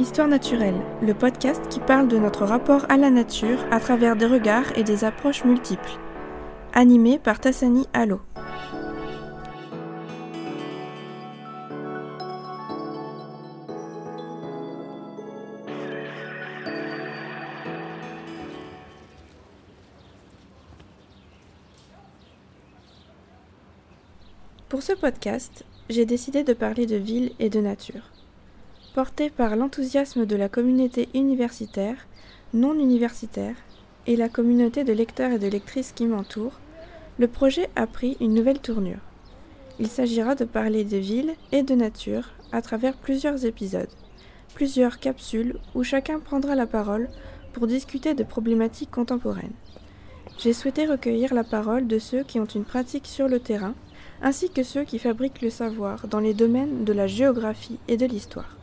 Histoire naturelle, le podcast qui parle de notre rapport à la nature à travers des regards et des approches multiples. Animé par Tassani Allo. Pour ce podcast, j'ai décidé de parler de ville et de nature. Porté par l'enthousiasme de la communauté universitaire, non universitaire et la communauté de lecteurs et de lectrices qui m'entourent, le projet a pris une nouvelle tournure. Il s'agira de parler de ville et de nature à travers plusieurs épisodes, plusieurs capsules où chacun prendra la parole pour discuter de problématiques contemporaines. J'ai souhaité recueillir la parole de ceux qui ont une pratique sur le terrain ainsi que ceux qui fabriquent le savoir dans les domaines de la géographie et de l'histoire.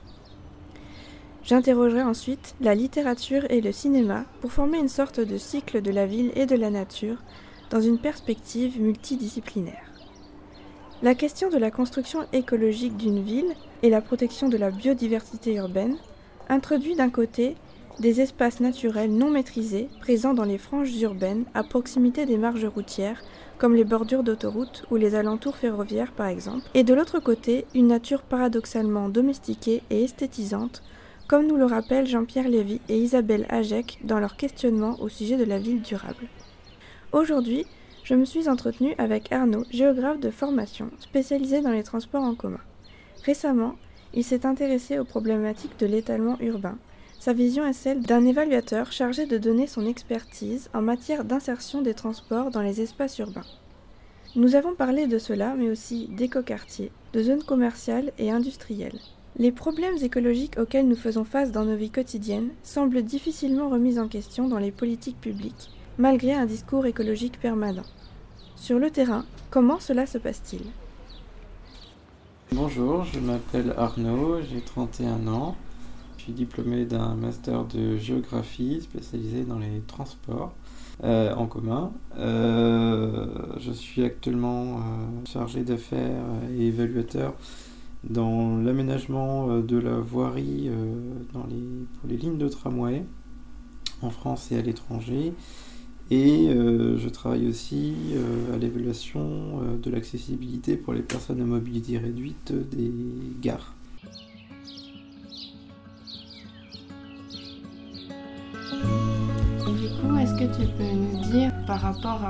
J'interrogerai ensuite la littérature et le cinéma pour former une sorte de cycle de la ville et de la nature dans une perspective multidisciplinaire. La question de la construction écologique d'une ville et la protection de la biodiversité urbaine introduit d'un côté des espaces naturels non maîtrisés présents dans les franges urbaines à proximité des marges routières comme les bordures d'autoroutes ou les alentours ferroviaires par exemple, et de l'autre côté, une nature paradoxalement domestiquée et esthétisante, comme nous le rappellent Jean-Pierre Lévy et Isabelle Hajek dans leur questionnement au sujet de la ville durable. Aujourd'hui, je me suis entretenue avec Arnaud, géographe de formation, spécialisé dans les transports en commun. Récemment, il s'est intéressé aux problématiques de l'étalement urbain. Sa vision est celle d'un évaluateur chargé de donner son expertise en matière d'insertion des transports dans les espaces urbains. Nous avons parlé de cela, mais aussi d'écoquartiers, de zones commerciales et industrielles. Les problèmes écologiques auxquels nous faisons face dans nos vies quotidiennes semblent difficilement remis en question dans les politiques publiques, malgré un discours écologique permanent. Sur le terrain, comment cela se passe-t-il? Bonjour, je m'appelle Arnaud, j'ai 31 ans. Je suis diplômé d'un master de géographie spécialisé dans les transports euh, en commun. Euh, je suis actuellement euh, chargé d'affaires et évaluateur dans l'aménagement de la voirie les, pour les lignes de tramway en France et à l'étranger. Et je travaille aussi à l'évaluation de l'accessibilité pour les personnes à mobilité réduite des gares. Que tu peux nous dire par rapport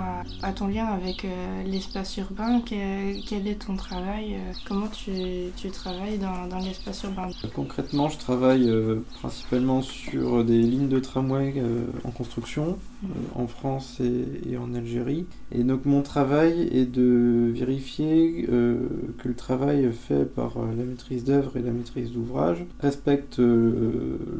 à, ton lien avec euh, l'espace urbain quel, est ton travail euh, Comment tu, travailles dans, l'espace urbain? Concrètement, je travaille euh, principalement sur des lignes de tramway en construction mmh. en France et, et, en Algérie. Et donc mon travail est de vérifier que le travail fait par la maîtrise d'œuvre et la maîtrise d'ouvrage respecte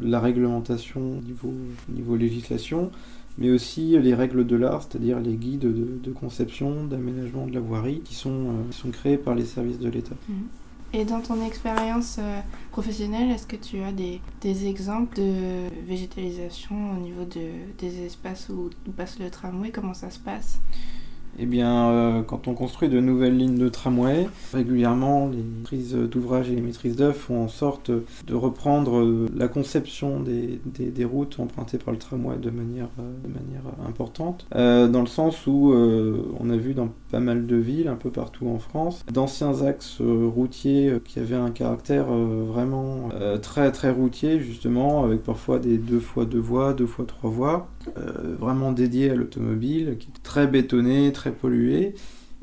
la réglementation niveau, niveau législation mais aussi les règles de l'art, c'est-à-dire les guides de, conception, d'aménagement de la voirie qui sont, euh, sont créés par les services de l'État. Mhm. Et dans ton expérience euh, professionnelle, est-ce que tu as des, des, exemples de végétalisation au niveau de, des espaces où passe le tramway? Comment ça se passe? Eh bien, euh, quand on construit de nouvelles lignes de tramway, régulièrement, les maîtrises d'ouvrage et les maîtrises d'œuvre font en sorte de reprendre euh, la conception des, des, routes empruntées par le tramway de manière, euh, de manière importante, dans le sens où on a vu dans pas mal de villes, un peu partout en France, d'anciens axes routiers qui avaient un caractère vraiment très très routier, justement, avec parfois des deux fois deux voies, deux fois trois voies, vraiment dédiés à l'automobile, qui étaient très bétonnés, très pollué.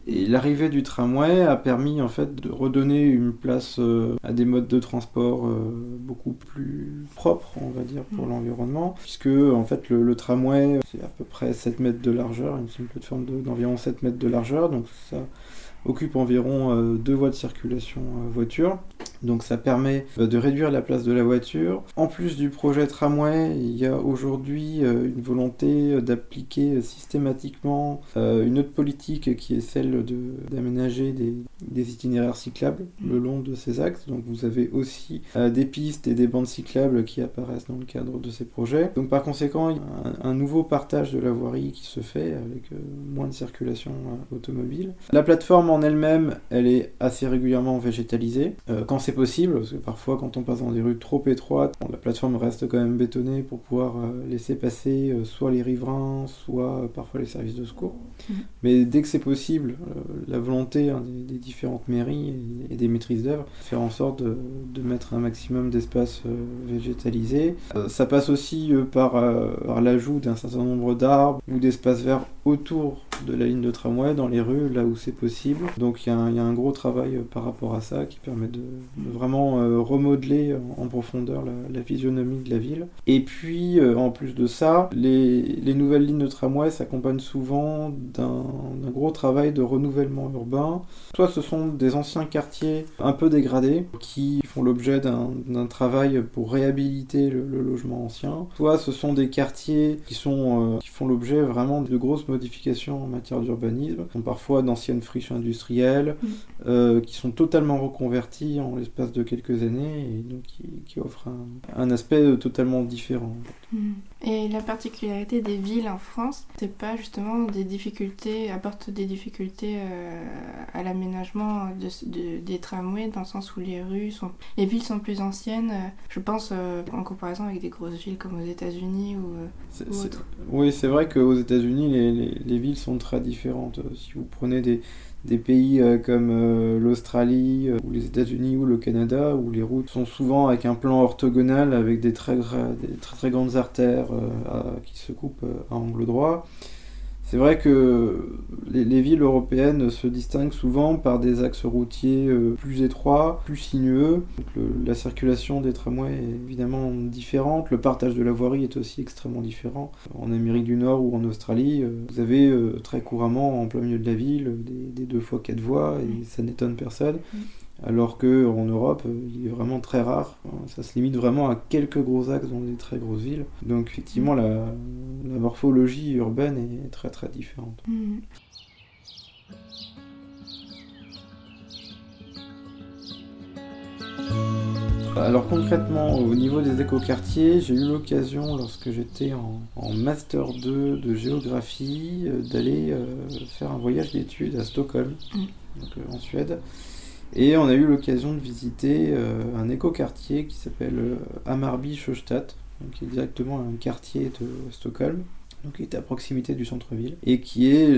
Et l'arrivée du tramway a permis en fait de redonner une place euh, à des modes de transport euh, beaucoup plus propres, on va dire, pour mm. l'environnement, puisque en fait le, tramway c'est à peu près 7 mètres de largeur, une plateforme d'environ 7 mètres de largeur, donc ça occupe environ euh, deux voies de circulation voiture. Donc ça permet euh, de réduire la place de la voiture. En plus du projet tramway, il y a aujourd'hui euh, une volonté euh, d'appliquer systématiquement une autre politique qui est celle d'aménager des, itinéraires cyclables le long de ces axes. Donc vous avez aussi des pistes et des bandes cyclables qui apparaissent dans le cadre de ces projets. Donc par conséquent, il y a un, nouveau partage de la voirie qui se fait avec moins de circulation automobile. La plateforme en elle-même, elle est assez régulièrement végétalisée. quand c'est possible, parce que parfois quand on passe dans des rues trop étroites, la plateforme reste quand même bétonnée pour pouvoir euh, laisser passer euh, soit les riverains, soit euh, parfois les services de secours. Mhm. Mais dès que c'est possible, la volonté hein, des, différentes mairies et, des maîtrises d'œuvre, faire en sorte de, mettre un maximum d'espace végétalisé. ça passe aussi par, par l'ajout d'un certain nombre d'arbres ou d'espaces verts autour de la ligne de tramway dans les rues là où c'est possible. Donc il y, a un gros travail par rapport à ça qui permet de, vraiment euh, remodeler en profondeur la, physionomie de la ville. Et puis euh, en plus de ça, les, les nouvelles lignes de tramway s'accompagnent souvent d'un gros travail de renouvellement urbain. Soit ce sont des anciens quartiers un peu dégradés qui font l'objet d'un travail pour réhabiliter le, logement ancien, soit ce sont des quartiers qui, sont, euh, qui font l'objet vraiment de grosses modifications en matière d'urbanisme, sont parfois d'anciennes friches industrielles, mm. euh, qui sont totalement reconverties en l'espace de quelques années et donc qui, qui offrent un, un, aspect totalement différent. Mm. Et la particularité des villes en France, c'est pas justement des difficultés, apporte des difficultés euh, à l'aménagement de, des tramways, dans le sens où les rues sont. Les villes sont plus anciennes, euh, je pense, euh, en comparaison avec des grosses villes comme aux États-Unis ou, autres. Oui, c'est vrai qu'aux États-Unis, les, les, les, villes sont très différentes. Si vous prenez des, des pays euh, comme euh, l'Australie euh, ou les États-Unis ou le Canada où les routes sont souvent avec un plan orthogonal avec des très, des très, très grandes artères qui se coupent à angle droit. C'est vrai que les, villes européennes se distinguent souvent par des axes routiers euh, plus étroits, plus sinueux. la circulation des tramways est évidemment différente. Le partage de la voirie est aussi extrêmement différent. En Amérique du Nord ou en Australie, euh, vous avez euh, très couramment en plein milieu de la ville des, des deux fois quatre voies et ça n'étonne personne. Alors qu'en Europe, euh, il est vraiment très rare. Ça se limite vraiment à quelques gros axes dans des très grosses villes. Donc effectivement, la, morphologie urbaine est très très différente. Mm. Alors concrètement, au niveau des écoquartiers, j'ai eu l'occasion, lorsque j'étais en, Master 2 de géographie, euh, d'aller euh, faire un voyage d'études à Stockholm, mm. en Suède. Et on a eu l'occasion de visiter euh, un écoquartier qui s'appelle euh, Amarby Sjöstadt, qui est directement un quartier de Stockholm donc qui est à proximité du centre-ville, et qui est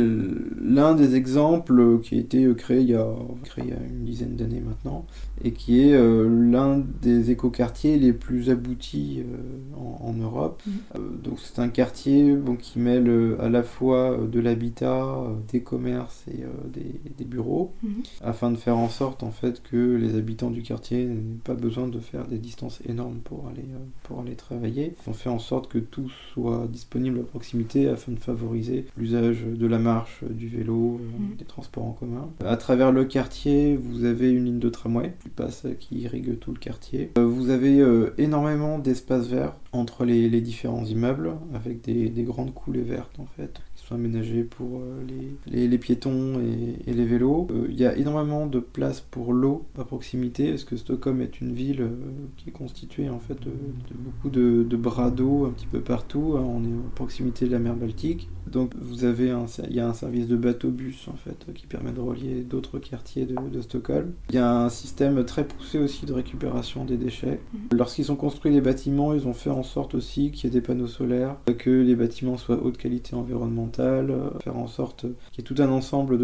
l'un des exemples qui a été créé il y a, créé il y a une dizaine d'années maintenant, et qui est euh, l'un des écoquartiers les plus aboutis euh, en, Europe. Mmh. Euh, donc c'est un quartier bon, qui mêle à la fois de l'habitat, des commerces et des, des, bureaux, mmh. afin de faire en sorte en fait que les habitants du quartier n'aient pas besoin de faire des distances énormes pour aller, pour aller travailler. On fait en sorte que tout soit disponible à proximité afin de favoriser l'usage de la marche, du vélo, euh, mm. des transports en commun. À travers le quartier, vous avez une ligne de tramway qui passe, qui irrigue tout le quartier. Euh, vous avez euh, énormément d'espaces verts entre les, différents immeubles avec des, des, grandes coulées vertes en fait aménagés pour euh, les, les, piétons et, les vélos. Euh, il y a énormément de place pour l'eau à proximité, parce que Stockholm est une ville euh, qui est constituée en fait de, beaucoup de, de bras d'eau un petit peu partout. Hein? On est à proximité de la mer Baltique. Donc vous avez un, il y a un service de bateau-bus en fait qui permet de relier d'autres quartiers de, Stockholm. Il y a un système très poussé aussi de récupération des déchets. Mhm. Lorsqu'ils ont construit les bâtiments, ils ont fait en sorte aussi qu'il y ait des panneaux solaires, que les bâtiments soient haute qualité environnementale, faire en sorte qu'il y ait tout un ensemble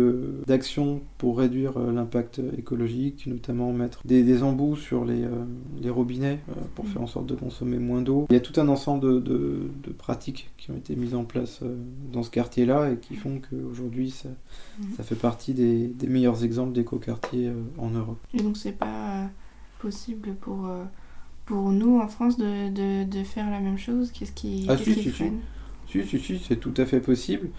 d'actions pour réduire euh, l'impact écologique, notamment mettre des, embouts sur les, euh, les robinets euh, pour faire en sorte de consommer moins d'eau. Il y a tout un ensemble de, de, de pratiques qui ont été mises en place dans ce quartier-là et qui font qu'aujourd'hui ça, mhm. ça fait partie des, des meilleurs exemples d'éco-quartiers euh, en Europe. Et donc c'est pas euh, possible pour, euh, pour nous en France de, de, de faire la même chose? Qu'est-ce qui, ah, si, si, si, si, si, c'est tout à fait possible.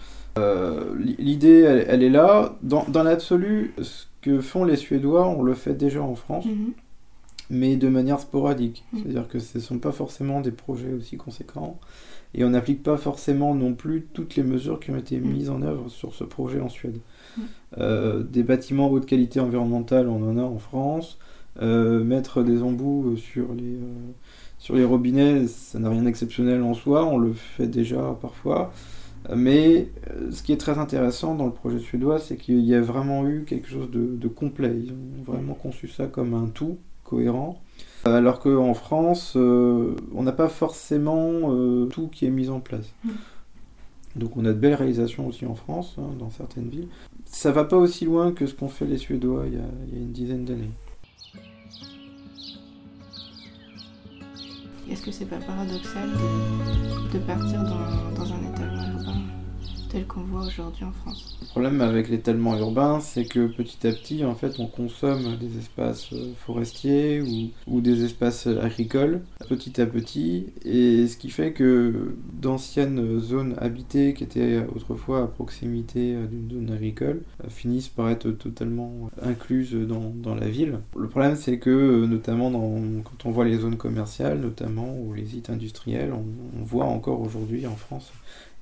L'idée, elle, est là. Dans, dans l'absolu, ce que font les Suédois, on le fait déjà en France. Mhm. mais de manière sporadique. Mhm. C'est-à-dire que ce ne sont pas forcément des projets aussi conséquents et on n'applique pas forcément non plus toutes les mesures qui ont été mm. mises en œuvre sur ce projet en Suède. Euh, des bâtiments haute qualité environnementale, on en a en France. Euh, mettre des embouts sur les, euh, sur les robinets, ça n'a rien d'exceptionnel en soi, on le fait déjà parfois. Mais ce qui est très intéressant dans le projet suédois, c'est qu'il y a vraiment eu quelque chose de, de complet. Ils ont vraiment conçu ça comme un tout cohérent. Alors qu'en France, on n'a pas forcément tout qui est mis en place. Mm. Donc on a de belles réalisations aussi en France, hein, dans certaines villes. Ça va pas aussi loin que ce qu'ont fait les Suédois il y a, une dizaine d'années. Est-ce que c'est pas paradoxal de, partir dans, un étalement urbain qu'on voit aujourd'hui en France. Le problème avec l'étalement urbain, c'est que petit à petit, en fait, on consomme des espaces euh, forestiers ou, des espaces agricoles, petit à petit, et ce qui fait que d'anciennes zones habitées qui étaient autrefois à proximité euh, d'une zone agricole euh, finissent par être totalement incluses dans, la ville. Le problème, c'est que, notamment quand on voit les zones commerciales, notamment, ou les sites industriels, on voit encore aujourd'hui en France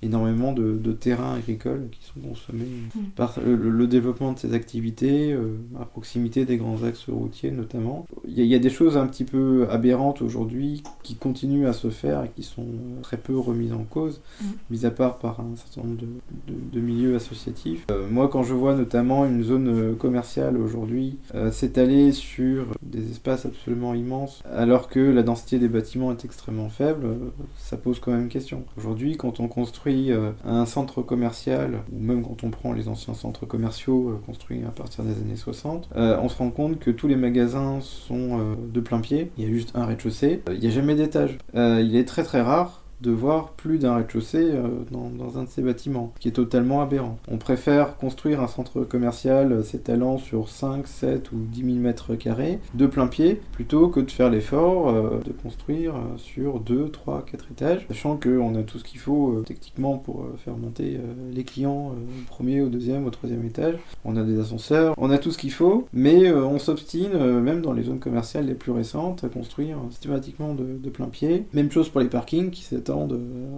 énormément de, terrains agricoles qui sont consommés mm. par le, développement de ces activités euh, à proximité des grands axes routiers notamment. Il y, a des choses un petit peu aberrantes aujourd'hui qui continuent à se faire et qui sont très peu remises en cause, mm. mis à part par un certain nombre de, milieux associatifs. Euh, moi quand je vois notamment une zone euh, commerciale aujourd'hui s'étaler sur des espaces absolument immenses alors que la densité des bâtiments est extrêmement faible, ça pose quand même question. Aujourd'hui quand on construit euh, un centre commercial, ou même quand on prend les anciens centres commerciaux euh, construits à partir des années 60, euh, on se rend compte que tous les magasins sont de plein pied, il y a juste un rez-de-chaussée, il n'y a jamais d'étage. il est très très rare de voir plus d'un rez-de-chaussée euh, dans, un de ces bâtiments, ce qui est totalement aberrant. On préfère construire un centre commercial euh, s'étalant sur 5, 7 ou 10 000 mètres carrés de plein pied, plutôt que de faire l'effort euh, de construire sur 2, 3, 4 étages, sachant qu'on a tout ce qu'il faut techniquement pour faire monter les clients au premier, au deuxième, au troisième étage. On a des ascenseurs, on a tout ce qu'il faut, mais on s'obstine, même dans les zones commerciales les plus récentes, à construire systématiquement de, plein pied. Même chose pour les parkings qui s'étendent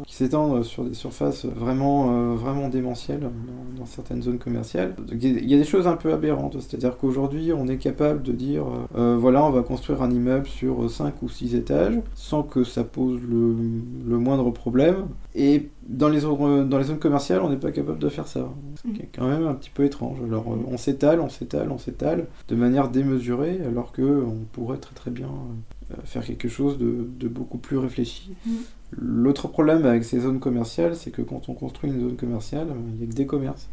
qui s'étendent sur des surfaces vraiment, euh, vraiment démentielles dans, certaines zones commerciales. Il y a des choses un peu aberrantes, c'est-à-dire qu'aujourd'hui on est capable de dire euh, euh, voilà on va construire un immeuble sur 5 ou 6 étages sans que ça pose le, moindre problème et dans les, dans les zones commerciales on n'est pas capable de faire ça. C'est quand même un petit peu étrange. Alors on s'étale, on s'étale, on s'étale de manière démesurée alors qu'on pourrait très très bien faire quelque chose de, de beaucoup plus réfléchi. Mmh. L'autre problème avec ces zones commerciales, c'est que quand on construit une zone commerciale, il n'y a que des commerces.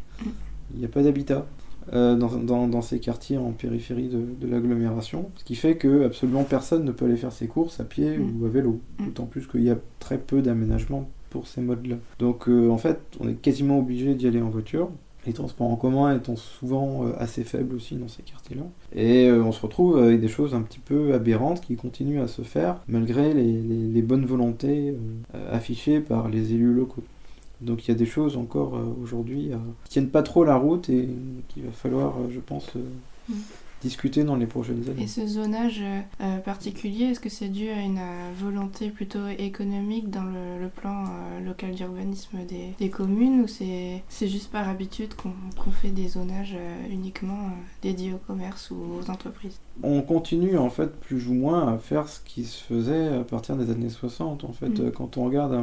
Il n'y a pas d'habitat. Euh, dans, dans, ces quartiers en périphérie de, de l'agglomération, ce qui fait que absolument personne ne peut aller faire ses courses à pied mm. ou à vélo, mm. d'autant plus qu'il y a très peu d'aménagement pour ces modes-là. Donc euh, en fait, on est quasiment obligé d'y aller en voiture, les transports en commun étant souvent euh, assez faibles aussi dans ces quartiers-là. Et euh, on se retrouve avec des choses un petit peu aberrantes qui continuent à se faire malgré les, bonnes volontés euh, affichées par les élus locaux. Donc il y a des choses encore aujourd'hui qui tiennent pas trop la route et qu'il va falloir, je pense, mm discuter dans les prochaines années. Et ce zonage euh, euh, particulier, est-ce que c'est dû à une euh, volonté plutôt économique dans le, plan local d'urbanisme des, communes ou c'est juste par habitude qu'on fait des zonages uniquement dédiés au commerce ou aux entreprises? On continue en fait plus ou moins à faire ce qui se faisait à partir des années 60. En fait, mm. quand on regarde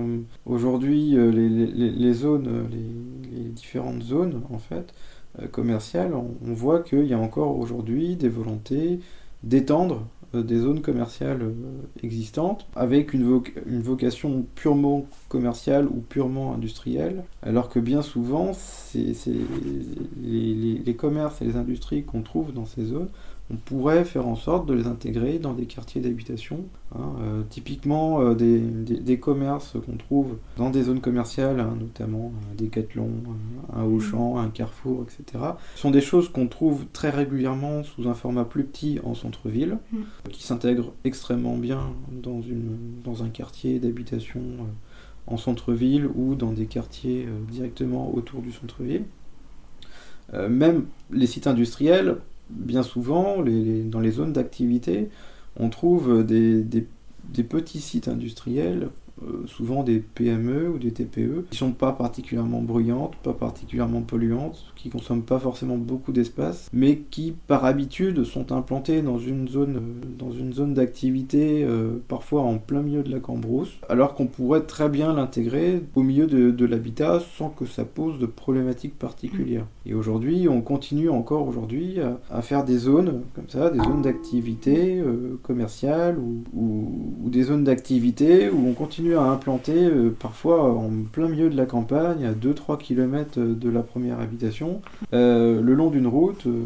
aujourd'hui les, les, les, zones, les, différentes zones en fait, euh, commerciale, on, voit qu'il y a encore aujourd'hui des volontés d'étendre euh, des zones commerciales euh, existantes avec une, vocation purement commerciale ou purement industrielle, alors que bien souvent, c'est les, commerces et les industries qu'on trouve dans ces zones on pourrait faire en sorte de les intégrer dans des quartiers d'habitation. Hein, euh, typiquement, euh, des, commerces qu'on trouve dans des zones commerciales, hein, notamment un Decathlon, un Auchan, un Carrefour, etc., sont des choses qu'on trouve très régulièrement sous un format plus petit en centre-ville, mm. qui s'intègrent extrêmement bien dans, une, dans un quartier d'habitation euh, en centre-ville ou dans des quartiers directement autour du centre-ville. même les sites industriels bien souvent, dans les zones d'activité, on trouve des, petits sites industriels euh, souvent des PME ou des TPE, qui sont pas particulièrement bruyantes, pas particulièrement polluantes, qui consomment pas forcément beaucoup d'espace, mais qui par habitude sont implantées dans une zone, euh, dans une zone d'activité euh, parfois en plein milieu de la Cambrousse, alors qu'on pourrait très bien l'intégrer au milieu de, de l'habitat sans que ça pose de problématiques particulières. Et aujourd'hui, on continue encore aujourd'hui à, à, faire des zones comme ça, des zones d'activité commerciale ou, ou, ou, des zones d'activité où on continue à implanter euh, parfois en plein milieu de la campagne, à 2-3 km de la première habitation, euh, le long d'une route, euh,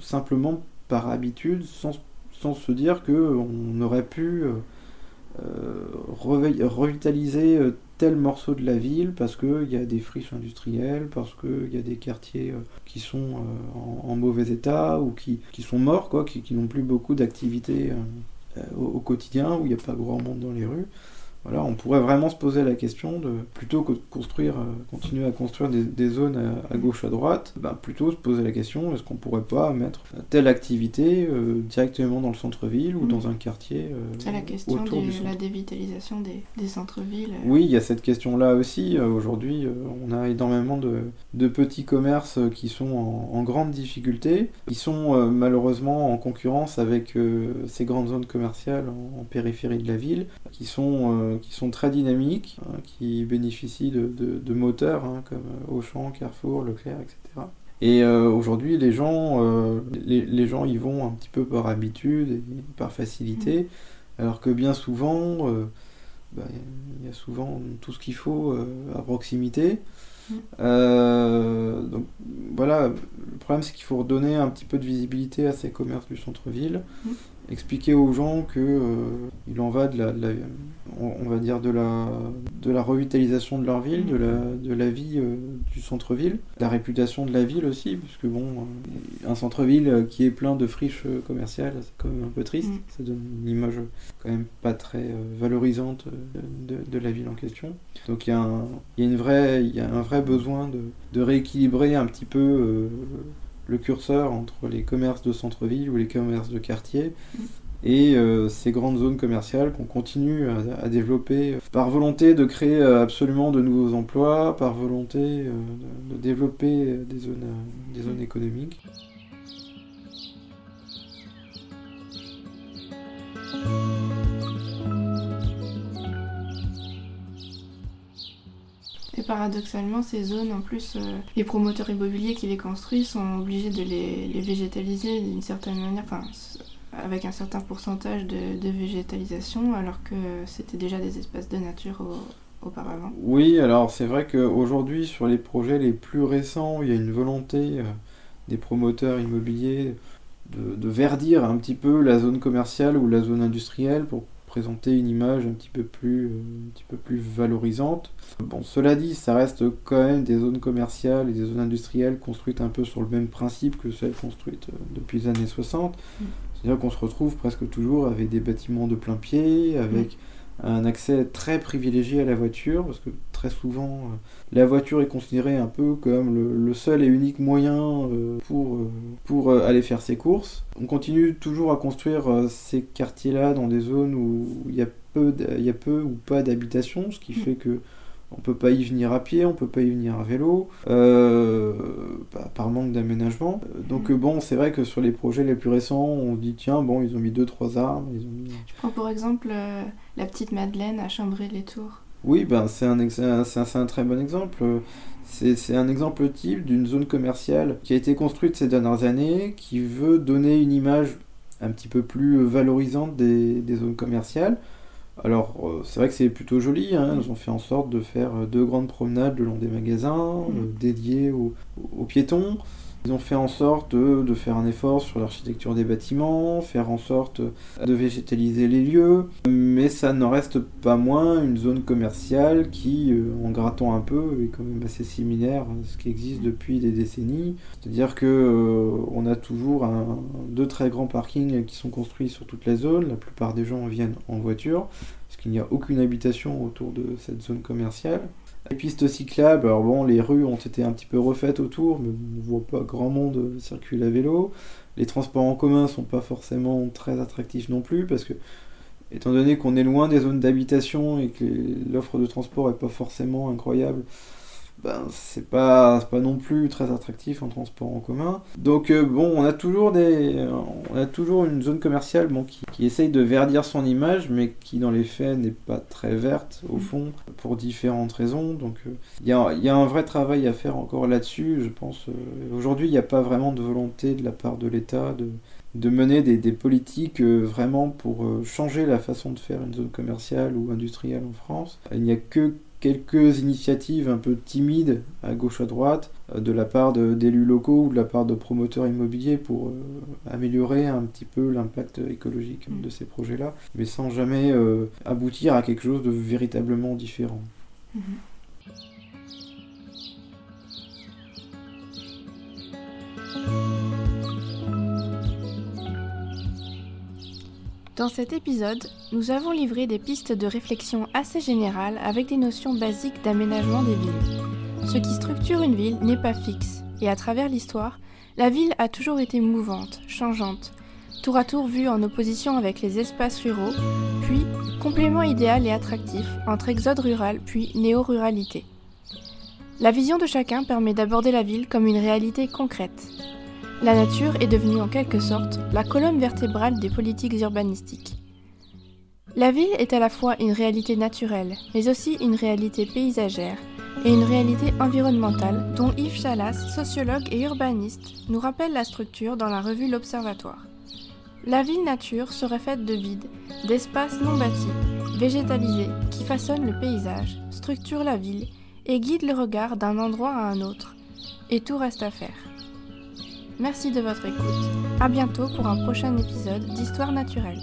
simplement par habitude, sans, sans se dire qu'on aurait pu revitaliser tel morceau de la ville parce qu'il y a des friches industrielles, parce qu'il y a des quartiers qui sont en, mauvais état ou qui, qui sont morts, quoi, qui, qui n'ont plus beaucoup d'activité au, au, quotidien, où il n'y a pas grand monde dans les rues. Voilà, on pourrait vraiment se poser la question de, plutôt que de construire, euh, continuer à construire des, des zones à, à, gauche, à droite, ben plutôt se poser la question est-ce qu'on pourrait pas mettre telle activité euh, directement dans le centre-ville ou mmh. dans un quartier euh, C'est la question de la dévitalisation des, des centres-villes. Oui, il y a cette question-là aussi. Aujourd'hui, on a énormément de, de, petits commerces qui sont en, en grande difficulté, qui sont malheureusement en concurrence avec ces grandes zones commerciales en, en, périphérie de la ville, qui sont qui sont très dynamiques, hein, qui bénéficient de, de, de moteurs hein, comme Auchan, Carrefour, Leclerc, etc. Et euh, aujourd'hui, les gens, euh, les, les, gens y vont un petit peu par habitude et par facilité, alors que bien souvent, il euh, bah, y a souvent tout ce qu'il faut euh, à proximité. Euh, donc voilà, le problème c'est qu'il faut redonner un petit peu de visibilité à ces commerces du centre-ville, mmh. Expliquer aux gens que euh, il en va de la, de la on, va dire de la, de la revitalisation de leur ville, de la, de la vie euh, du centre-ville, la réputation de la ville aussi, puisque bon, euh, un centre-ville qui est plein de friches commerciales, c'est quand même un peu triste, mmh. ça donne une image quand même pas très valorisante de, de, la ville en question. Donc il y, a un, il y a une vraie, il y a un vrai besoin de, de rééquilibrer un petit peu euh, le curseur entre les commerces de centre-ville ou les commerces de quartier mmh. et euh, ces grandes zones commerciales qu'on continue à, à, développer par volonté de créer absolument de nouveaux emplois, par volonté euh, de, de, développer des zones, des zones économiques. Et paradoxalement, ces zones, en plus, euh, les promoteurs immobiliers qui les construisent sont obligés de les, végétaliser d'une certaine manière, enfin, avec un certain pourcentage de, de végétalisation, alors que c'était déjà des espaces de nature au, auparavant. Oui, alors c'est vrai qu'aujourd'hui, sur les projets les plus récents, il y a une volonté euh, des promoteurs immobiliers de, de, verdir un petit peu la zone commerciale ou la zone industrielle pour présenter une image un petit peu plus, euh, un petit peu plus valorisante. Bon, cela dit, ça reste quand même des zones commerciales et des zones industrielles construites un peu sur le même principe que celles construites euh, depuis les années 60. Mmh. C'est-à-dire qu'on se retrouve presque toujours avec des bâtiments de plein pied, avec mmh. Un accès très privilégié à la voiture, parce que très souvent, euh, la voiture est considérée un peu comme le, le seul et unique moyen euh, pour, euh, pour aller faire ses courses. On continue toujours à construire ces quartiers-là dans des zones où il y a peu, il y a peu ou pas d'habitation, ce qui mmh. fait que on peut pas y venir à pied, on peut pas y venir à vélo, euh, bah, par manque d'aménagement. Donc mmh. bon, c'est vrai que sur les projets les plus récents, on dit tiens, bon, ils ont mis deux trois arbres. Ils ont mis... Je prends pour exemple euh, la petite Madeleine à Chambray-les-Tours. Oui, ben, c'est un, un, un, très bon exemple. C'est un exemple type d'une zone commerciale qui a été construite ces dernières années, qui veut donner une image un petit peu plus valorisante des, des zones commerciales. Alors, euh, c'est vrai que c'est plutôt joli, hein. ils ont fait en sorte de faire deux grandes promenades le long des magasins, mmh. euh, dédiées aux, aux, piétons. Ils ont fait en sorte de, faire un effort sur l'architecture des bâtiments, faire en sorte de végétaliser les lieux, mais ça n'en reste pas moins une zone commerciale qui, euh, en grattant un peu, est quand même assez similaire à ce qui existe depuis des décennies. C'est-à-dire que euh, on a toujours deux très grands parkings qui sont construits sur toute la zone. La plupart des gens viennent en voiture, parce qu'il n'y a aucune habitation autour de cette zone commerciale. Les pistes cyclables, alors bon, les rues ont été un petit peu refaites autour, mais on ne voit pas grand monde circuler à vélo. Les transports en commun sont pas forcément très attractifs non plus, parce que étant donné qu'on est loin des zones d'habitation et que l'offre de transport est pas forcément incroyable, ben, c'est pas, pas non plus très attractif en transport en commun. Donc euh, bon, on a toujours des, on a toujours une zone commerciale bon, qui, qui, essaye de verdir son image, mais qui dans les faits n'est pas très verte au mm. fond pour différentes raisons. Donc euh, il y, a, y, a, un vrai travail à faire encore là-dessus, je pense. Euh, aujourd'hui, il n'y a pas vraiment de volonté de la part de l'État de, de mener des, des politiques vraiment pour changer la façon de faire une zone commerciale ou industrielle en France. Il n'y a que quelques initiatives un peu timides à gauche à droite euh, de la part d'élus locaux ou de la part de promoteurs immobiliers pour euh, améliorer un petit peu l'impact écologique mm. de ces projets-là, mais sans jamais euh, aboutir à quelque chose de véritablement différent. Mm-hmm. Dans cet épisode, nous avons livré des pistes de réflexion assez générales avec des notions basiques d'aménagement des villes. Ce qui structure une ville n'est pas fixe, et à travers l'histoire, la ville a toujours été mouvante, changeante, tour à tour vue en opposition avec les espaces ruraux, puis complément idéal et attractif entre exode rural puis néo-ruralité. La vision de chacun permet d'aborder la ville comme une réalité concrète, la nature est devenue en quelque sorte la colonne vertébrale des politiques urbanistiques. La ville est à la fois une réalité naturelle, mais aussi une réalité paysagère et une réalité environnementale dont Yves Chalas, sociologue et urbaniste, nous rappelle la structure dans la revue L'Observatoire. La ville-nature serait faite de vide, d'espaces non bâtis, végétalisés, qui façonnent le paysage, structurent la ville et guident le regard d'un endroit à un autre. Et tout reste à faire. Merci de votre écoute. À bientôt pour un prochain épisode d'Histoire naturelle.